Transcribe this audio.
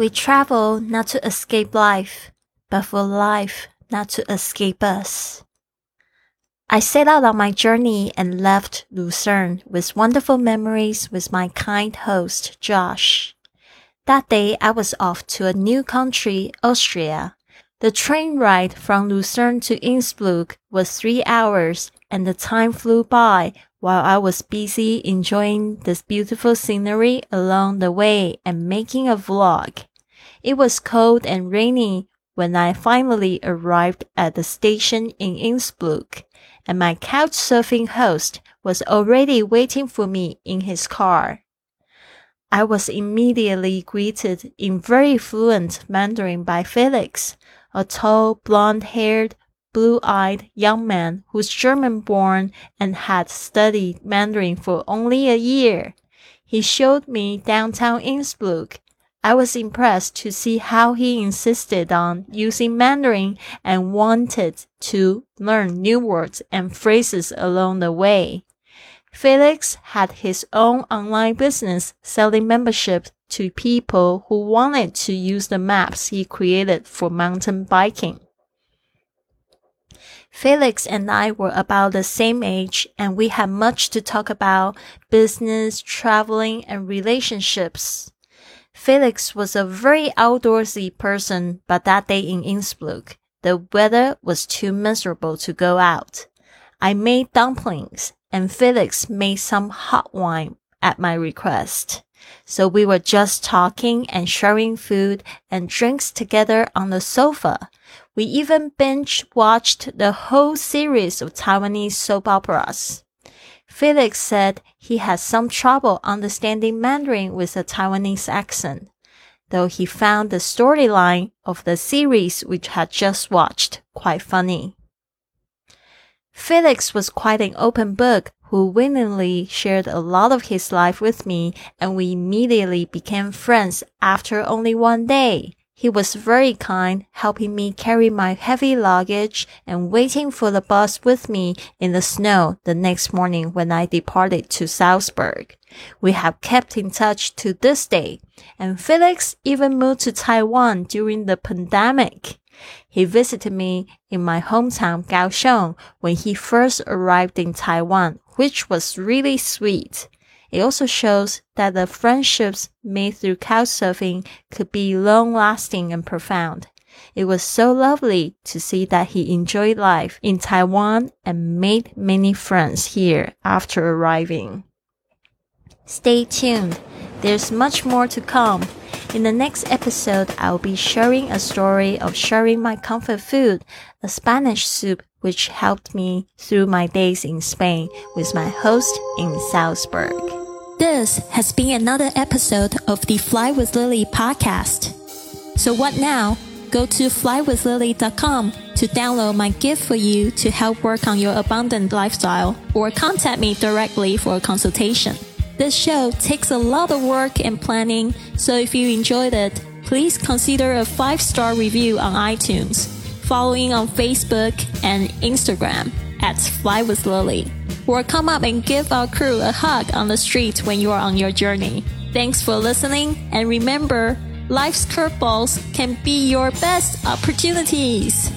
We travel not to escape life, but for life not to escape us. I set out on my journey and left Lucerne with wonderful memories with my kind host, Josh. That day I was off to a new country, Austria. The train ride from Lucerne to Innsbruck was three hours and the time flew by while I was busy enjoying this beautiful scenery along the way and making a vlog. It was cold and rainy when I finally arrived at the station in Innsbruck, and my couch surfing host was already waiting for me in his car. I was immediately greeted in very fluent Mandarin by Felix, a tall, blond haired, blue eyed young man who's German born and had studied Mandarin for only a year. He showed me downtown Innsbruck I was impressed to see how he insisted on using Mandarin and wanted to learn new words and phrases along the way. Felix had his own online business selling memberships to people who wanted to use the maps he created for mountain biking. Felix and I were about the same age and we had much to talk about business, traveling, and relationships. Felix was a very outdoorsy person, but that day in Innsbruck, the weather was too miserable to go out. I made dumplings and Felix made some hot wine at my request. So we were just talking and sharing food and drinks together on the sofa. We even binge watched the whole series of Taiwanese soap operas. Felix said he had some trouble understanding Mandarin with a Taiwanese accent, though he found the storyline of the series which had just watched quite funny. Felix was quite an open book who willingly shared a lot of his life with me and we immediately became friends after only one day. He was very kind, helping me carry my heavy luggage and waiting for the bus with me in the snow the next morning when I departed to Salzburg. We have kept in touch to this day, and Felix even moved to Taiwan during the pandemic. He visited me in my hometown Kaohsiung when he first arrived in Taiwan, which was really sweet. It also shows that the friendships made through couchsurfing could be long lasting and profound. It was so lovely to see that he enjoyed life in Taiwan and made many friends here after arriving. Stay tuned. There's much more to come. In the next episode, I'll be sharing a story of sharing my comfort food, a Spanish soup which helped me through my days in Spain with my host in Salzburg. This has been another episode of the Fly with Lily podcast. So what now? Go to flywithlily.com to download my gift for you to help work on your abundant lifestyle or contact me directly for a consultation. This show takes a lot of work and planning, so if you enjoyed it, please consider a five star review on iTunes, following on Facebook and Instagram at Fly with Lily or come up and give our crew a hug on the street when you are on your journey. Thanks for listening, and remember, life's curveballs can be your best opportunities.